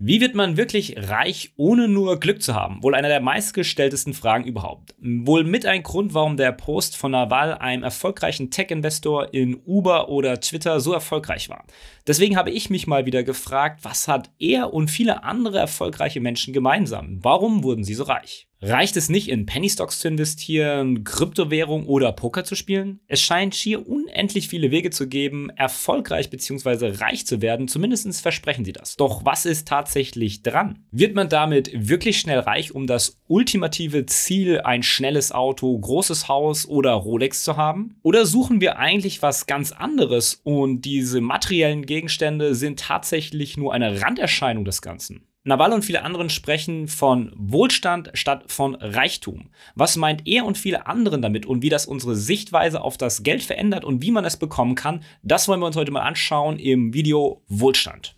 Wie wird man wirklich reich, ohne nur Glück zu haben? Wohl einer der meistgestelltesten Fragen überhaupt. Wohl mit ein Grund, warum der Post von Naval, einem erfolgreichen Tech-Investor in Uber oder Twitter, so erfolgreich war. Deswegen habe ich mich mal wieder gefragt, was hat er und viele andere erfolgreiche Menschen gemeinsam? Warum wurden sie so reich? Reicht es nicht, in Penny Stocks zu investieren, Kryptowährung oder Poker zu spielen? Es scheint schier unendlich viele Wege zu geben, erfolgreich bzw. reich zu werden. Zumindest versprechen sie das. Doch was ist tatsächlich dran? Wird man damit wirklich schnell reich, um das ultimative Ziel, ein schnelles Auto, großes Haus oder Rolex zu haben? Oder suchen wir eigentlich was ganz anderes und diese materiellen Gegenstände sind tatsächlich nur eine Randerscheinung des Ganzen? Naval und viele anderen sprechen von Wohlstand statt von Reichtum. Was meint er und viele anderen damit und wie das unsere Sichtweise auf das Geld verändert und wie man es bekommen kann, das wollen wir uns heute mal anschauen im Video Wohlstand.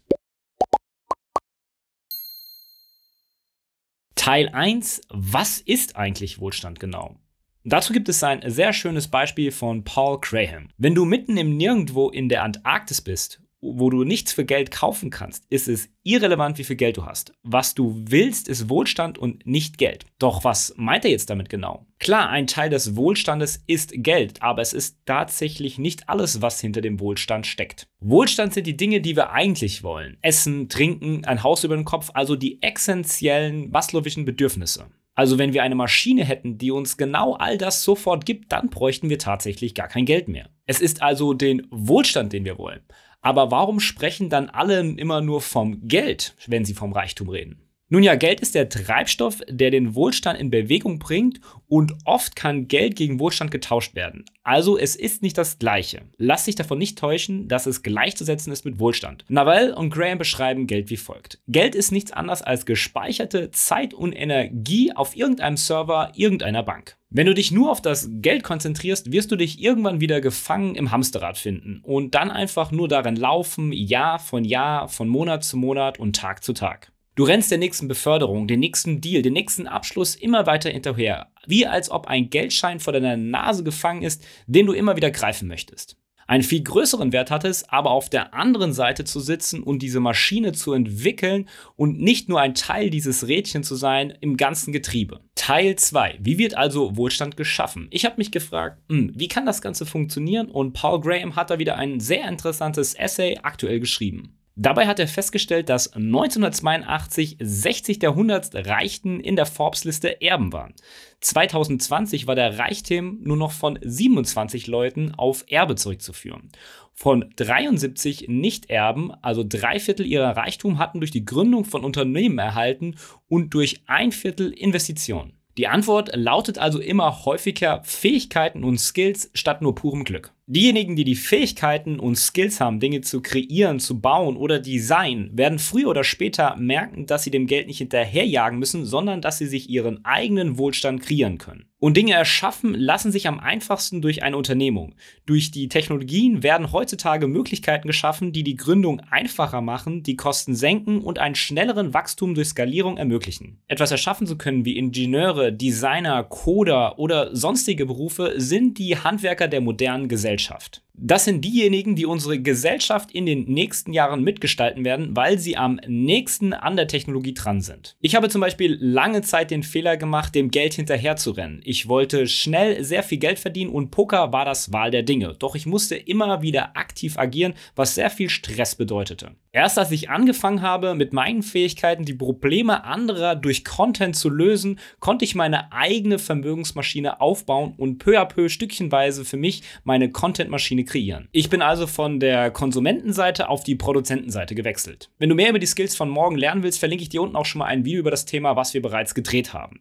Teil 1. Was ist eigentlich Wohlstand genau? Dazu gibt es ein sehr schönes Beispiel von Paul Graham. Wenn du mitten im Nirgendwo in der Antarktis bist wo du nichts für Geld kaufen kannst, ist es irrelevant, wie viel Geld du hast. Was du willst, ist Wohlstand und nicht Geld. Doch was meint er jetzt damit genau? Klar, ein Teil des Wohlstandes ist Geld, aber es ist tatsächlich nicht alles, was hinter dem Wohlstand steckt. Wohlstand sind die Dinge, die wir eigentlich wollen. Essen, trinken, ein Haus über den Kopf, also die essentiellen maslowischen Bedürfnisse. Also wenn wir eine Maschine hätten, die uns genau all das sofort gibt, dann bräuchten wir tatsächlich gar kein Geld mehr. Es ist also den Wohlstand, den wir wollen. Aber warum sprechen dann alle immer nur vom Geld, wenn sie vom Reichtum reden? Nun ja, Geld ist der Treibstoff, der den Wohlstand in Bewegung bringt und oft kann Geld gegen Wohlstand getauscht werden. Also es ist nicht das gleiche. Lass dich davon nicht täuschen, dass es gleichzusetzen ist mit Wohlstand. Naval und Graham beschreiben Geld wie folgt. Geld ist nichts anderes als gespeicherte Zeit und Energie auf irgendeinem Server irgendeiner Bank. Wenn du dich nur auf das Geld konzentrierst, wirst du dich irgendwann wieder gefangen im Hamsterrad finden und dann einfach nur darin laufen, Jahr von Jahr, von Monat zu Monat und Tag zu Tag. Du rennst der nächsten Beförderung, den nächsten Deal, den nächsten Abschluss immer weiter hinterher, wie als ob ein Geldschein vor deiner Nase gefangen ist, den du immer wieder greifen möchtest. Einen viel größeren Wert hat es, aber auf der anderen Seite zu sitzen und diese Maschine zu entwickeln und nicht nur ein Teil dieses Rädchen zu sein im ganzen Getriebe. Teil 2. Wie wird also Wohlstand geschaffen? Ich habe mich gefragt, hm, wie kann das Ganze funktionieren? Und Paul Graham hat da wieder ein sehr interessantes Essay aktuell geschrieben. Dabei hat er festgestellt, dass 1982 60 der 100 Reichten in der Forbes-Liste Erben waren. 2020 war der Reichtum nur noch von 27 Leuten auf Erbe zurückzuführen. Von 73 Nicht-Erben, also drei Viertel ihrer Reichtum, hatten durch die Gründung von Unternehmen erhalten und durch ein Viertel Investitionen. Die Antwort lautet also immer häufiger Fähigkeiten und Skills statt nur purem Glück. Diejenigen, die die Fähigkeiten und Skills haben, Dinge zu kreieren, zu bauen oder designen, werden früher oder später merken, dass sie dem Geld nicht hinterherjagen müssen, sondern dass sie sich ihren eigenen Wohlstand kreieren können. Und Dinge erschaffen lassen sich am einfachsten durch eine Unternehmung. Durch die Technologien werden heutzutage Möglichkeiten geschaffen, die die Gründung einfacher machen, die Kosten senken und einen schnelleren Wachstum durch Skalierung ermöglichen. Etwas erschaffen zu können wie Ingenieure, Designer, Coder oder sonstige Berufe sind die Handwerker der modernen Gesellschaft. Gesellschaft. Das sind diejenigen, die unsere Gesellschaft in den nächsten Jahren mitgestalten werden, weil sie am nächsten an der Technologie dran sind. Ich habe zum Beispiel lange Zeit den Fehler gemacht, dem Geld hinterherzurennen. Ich wollte schnell sehr viel Geld verdienen und Poker war das Wahl der Dinge. Doch ich musste immer wieder aktiv agieren, was sehr viel Stress bedeutete. Erst als ich angefangen habe, mit meinen Fähigkeiten die Probleme anderer durch Content zu lösen, konnte ich meine eigene Vermögensmaschine aufbauen und peu à peu stückchenweise für mich meine Contentmaschine kreieren. Ich bin also von der Konsumentenseite auf die Produzentenseite gewechselt. Wenn du mehr über die Skills von morgen lernen willst, verlinke ich dir unten auch schon mal ein Video über das Thema, was wir bereits gedreht haben.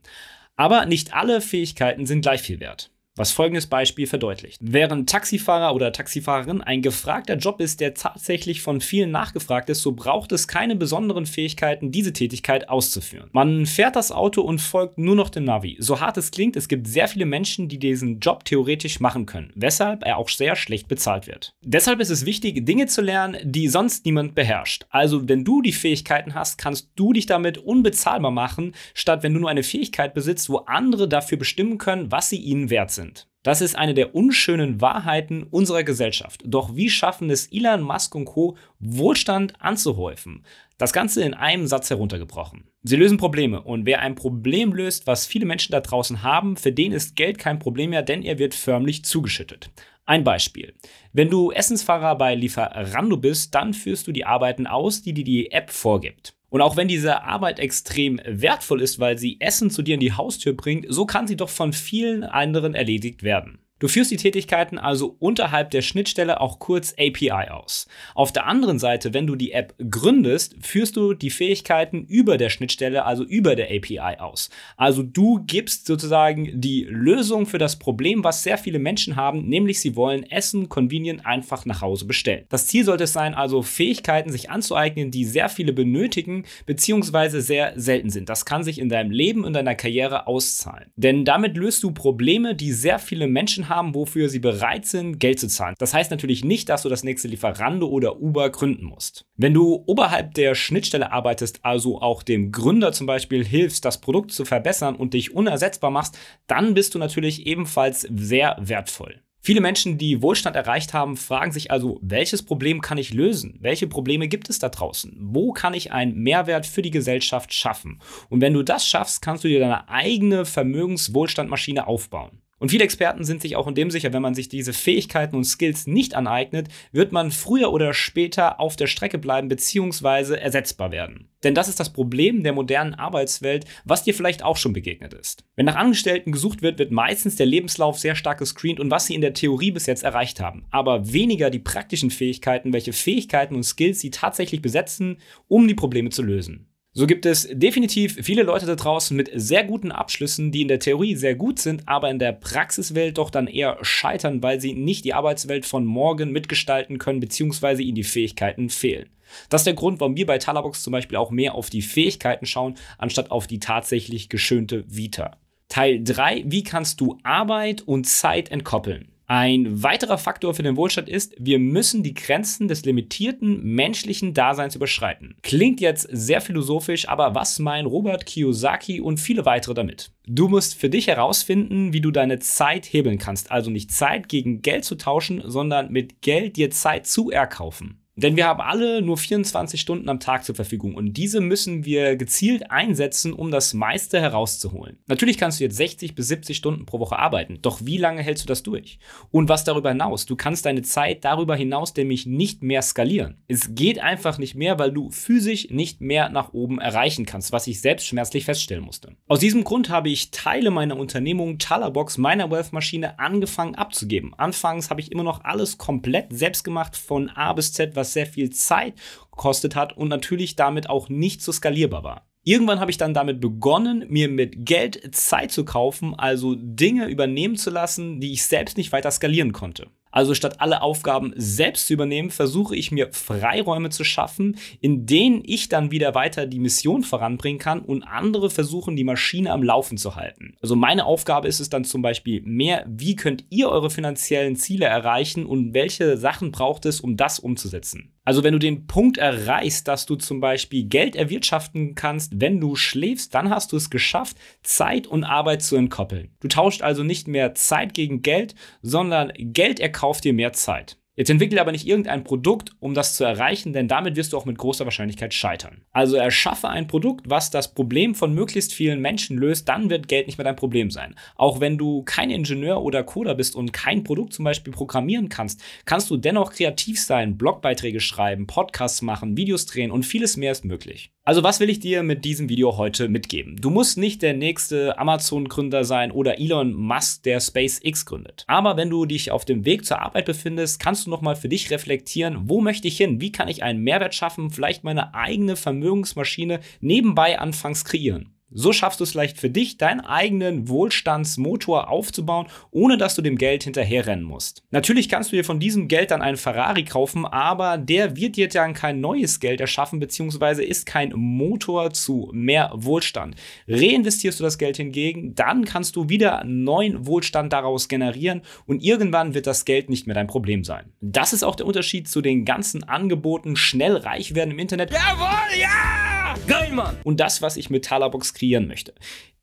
Aber nicht alle Fähigkeiten sind gleich viel wert was folgendes Beispiel verdeutlicht. Während Taxifahrer oder Taxifahrerin ein gefragter Job ist, der tatsächlich von vielen nachgefragt ist, so braucht es keine besonderen Fähigkeiten, diese Tätigkeit auszuführen. Man fährt das Auto und folgt nur noch dem Navi. So hart es klingt, es gibt sehr viele Menschen, die diesen Job theoretisch machen können, weshalb er auch sehr schlecht bezahlt wird. Deshalb ist es wichtig, Dinge zu lernen, die sonst niemand beherrscht. Also, wenn du die Fähigkeiten hast, kannst du dich damit unbezahlbar machen, statt wenn du nur eine Fähigkeit besitzt, wo andere dafür bestimmen können, was sie ihnen wert sind sind. Das ist eine der unschönen Wahrheiten unserer Gesellschaft. Doch wie schaffen es Elon Musk und Co., Wohlstand anzuhäufen? Das Ganze in einem Satz heruntergebrochen. Sie lösen Probleme und wer ein Problem löst, was viele Menschen da draußen haben, für den ist Geld kein Problem mehr, denn er wird förmlich zugeschüttet. Ein Beispiel. Wenn du Essensfahrer bei Lieferando bist, dann führst du die Arbeiten aus, die dir die App vorgibt. Und auch wenn diese Arbeit extrem wertvoll ist, weil sie Essen zu dir in die Haustür bringt, so kann sie doch von vielen anderen erledigt werden. Du führst die Tätigkeiten also unterhalb der Schnittstelle auch kurz API aus. Auf der anderen Seite, wenn du die App gründest, führst du die Fähigkeiten über der Schnittstelle, also über der API aus. Also du gibst sozusagen die Lösung für das Problem, was sehr viele Menschen haben, nämlich sie wollen Essen convenient einfach nach Hause bestellen. Das Ziel sollte es sein, also Fähigkeiten sich anzueignen, die sehr viele benötigen, beziehungsweise sehr selten sind. Das kann sich in deinem Leben und deiner Karriere auszahlen. Denn damit löst du Probleme, die sehr viele Menschen haben, wofür sie bereit sind, Geld zu zahlen. Das heißt natürlich nicht, dass du das nächste Lieferando oder Uber gründen musst. Wenn du oberhalb der Schnittstelle arbeitest, also auch dem Gründer zum Beispiel hilfst, das Produkt zu verbessern und dich unersetzbar machst, dann bist du natürlich ebenfalls sehr wertvoll. Viele Menschen, die Wohlstand erreicht haben, fragen sich also, welches Problem kann ich lösen? Welche Probleme gibt es da draußen? Wo kann ich einen Mehrwert für die Gesellschaft schaffen? Und wenn du das schaffst, kannst du dir deine eigene Vermögenswohlstandmaschine aufbauen. Und viele Experten sind sich auch in dem sicher, wenn man sich diese Fähigkeiten und Skills nicht aneignet, wird man früher oder später auf der Strecke bleiben bzw. ersetzbar werden. Denn das ist das Problem der modernen Arbeitswelt, was dir vielleicht auch schon begegnet ist. Wenn nach Angestellten gesucht wird, wird meistens der Lebenslauf sehr stark gescreent und was sie in der Theorie bis jetzt erreicht haben. Aber weniger die praktischen Fähigkeiten, welche Fähigkeiten und Skills sie tatsächlich besetzen, um die Probleme zu lösen. So gibt es definitiv viele Leute da draußen mit sehr guten Abschlüssen, die in der Theorie sehr gut sind, aber in der Praxiswelt doch dann eher scheitern, weil sie nicht die Arbeitswelt von morgen mitgestalten können, beziehungsweise ihnen die Fähigkeiten fehlen. Das ist der Grund, warum wir bei Talabox zum Beispiel auch mehr auf die Fähigkeiten schauen, anstatt auf die tatsächlich geschönte Vita. Teil 3, wie kannst du Arbeit und Zeit entkoppeln? Ein weiterer Faktor für den Wohlstand ist, wir müssen die Grenzen des limitierten menschlichen Daseins überschreiten. Klingt jetzt sehr philosophisch, aber was meinen Robert Kiyosaki und viele weitere damit? Du musst für dich herausfinden, wie du deine Zeit hebeln kannst. Also nicht Zeit gegen Geld zu tauschen, sondern mit Geld dir Zeit zu erkaufen. Denn wir haben alle nur 24 Stunden am Tag zur Verfügung und diese müssen wir gezielt einsetzen, um das meiste herauszuholen. Natürlich kannst du jetzt 60 bis 70 Stunden pro Woche arbeiten, doch wie lange hältst du das durch? Und was darüber hinaus? Du kannst deine Zeit darüber hinaus nämlich nicht mehr skalieren. Es geht einfach nicht mehr, weil du physisch nicht mehr nach oben erreichen kannst, was ich selbst schmerzlich feststellen musste. Aus diesem Grund habe ich Teile meiner Unternehmung Talabox, meiner Wealth-Maschine, angefangen abzugeben. Anfangs habe ich immer noch alles komplett selbst gemacht, von A bis Z, was sehr viel Zeit gekostet hat und natürlich damit auch nicht so skalierbar war. Irgendwann habe ich dann damit begonnen, mir mit Geld Zeit zu kaufen, also Dinge übernehmen zu lassen, die ich selbst nicht weiter skalieren konnte. Also statt alle Aufgaben selbst zu übernehmen, versuche ich mir Freiräume zu schaffen, in denen ich dann wieder weiter die Mission voranbringen kann und andere versuchen, die Maschine am Laufen zu halten. Also meine Aufgabe ist es dann zum Beispiel mehr, wie könnt ihr eure finanziellen Ziele erreichen und welche Sachen braucht es, um das umzusetzen. Also wenn du den Punkt erreichst, dass du zum Beispiel Geld erwirtschaften kannst, wenn du schläfst, dann hast du es geschafft, Zeit und Arbeit zu entkoppeln. Du tauscht also nicht mehr Zeit gegen Geld, sondern Geld erkauft dir mehr Zeit. Jetzt entwickle aber nicht irgendein Produkt, um das zu erreichen, denn damit wirst du auch mit großer Wahrscheinlichkeit scheitern. Also erschaffe ein Produkt, was das Problem von möglichst vielen Menschen löst, dann wird Geld nicht mehr dein Problem sein. Auch wenn du kein Ingenieur oder Coder bist und kein Produkt zum Beispiel programmieren kannst, kannst du dennoch kreativ sein, Blogbeiträge schreiben, Podcasts machen, Videos drehen und vieles mehr ist möglich. Also was will ich dir mit diesem Video heute mitgeben? Du musst nicht der nächste Amazon-Gründer sein oder Elon Musk, der SpaceX gründet. Aber wenn du dich auf dem Weg zur Arbeit befindest, kannst du nochmal für dich reflektieren, wo möchte ich hin? Wie kann ich einen Mehrwert schaffen? Vielleicht meine eigene Vermögensmaschine nebenbei anfangs kreieren. So schaffst du es leicht für dich, deinen eigenen Wohlstandsmotor aufzubauen, ohne dass du dem Geld hinterherrennen musst. Natürlich kannst du dir von diesem Geld dann einen Ferrari kaufen, aber der wird dir dann kein neues Geld erschaffen, beziehungsweise ist kein Motor zu mehr Wohlstand. Reinvestierst du das Geld hingegen, dann kannst du wieder neuen Wohlstand daraus generieren und irgendwann wird das Geld nicht mehr dein Problem sein. Das ist auch der Unterschied zu den ganzen Angeboten, schnell reich werden im Internet. Jawohl, ja! Geil, Mann! Und das, was ich mit Talabox kreieren möchte.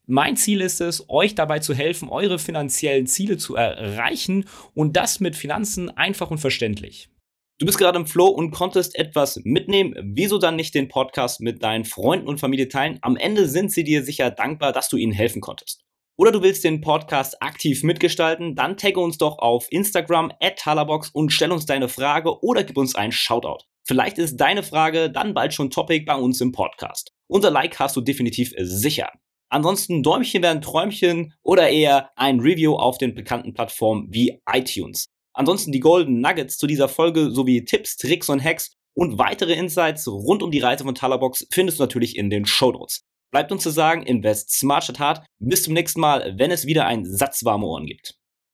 Mein Ziel ist es, euch dabei zu helfen, eure finanziellen Ziele zu erreichen und das mit Finanzen einfach und verständlich. Du bist gerade im Flow und konntest etwas mitnehmen. Wieso dann nicht den Podcast mit deinen Freunden und Familie teilen? Am Ende sind sie dir sicher dankbar, dass du ihnen helfen konntest. Oder du willst den Podcast aktiv mitgestalten? Dann tagge uns doch auf Instagram at Talabox und stell uns deine Frage oder gib uns einen Shoutout. Vielleicht ist deine Frage dann bald schon Topic bei uns im Podcast. Unser Like hast du definitiv sicher. Ansonsten Däumchen werden Träumchen oder eher ein Review auf den bekannten Plattformen wie iTunes. Ansonsten die Golden Nuggets zu dieser Folge sowie Tipps, Tricks und Hacks und weitere Insights rund um die Reise von Talabox findest du natürlich in den Show Notes. Bleibt uns zu sagen, invest smart statt hart. Bis zum nächsten Mal, wenn es wieder ein Satz warme Ohren gibt.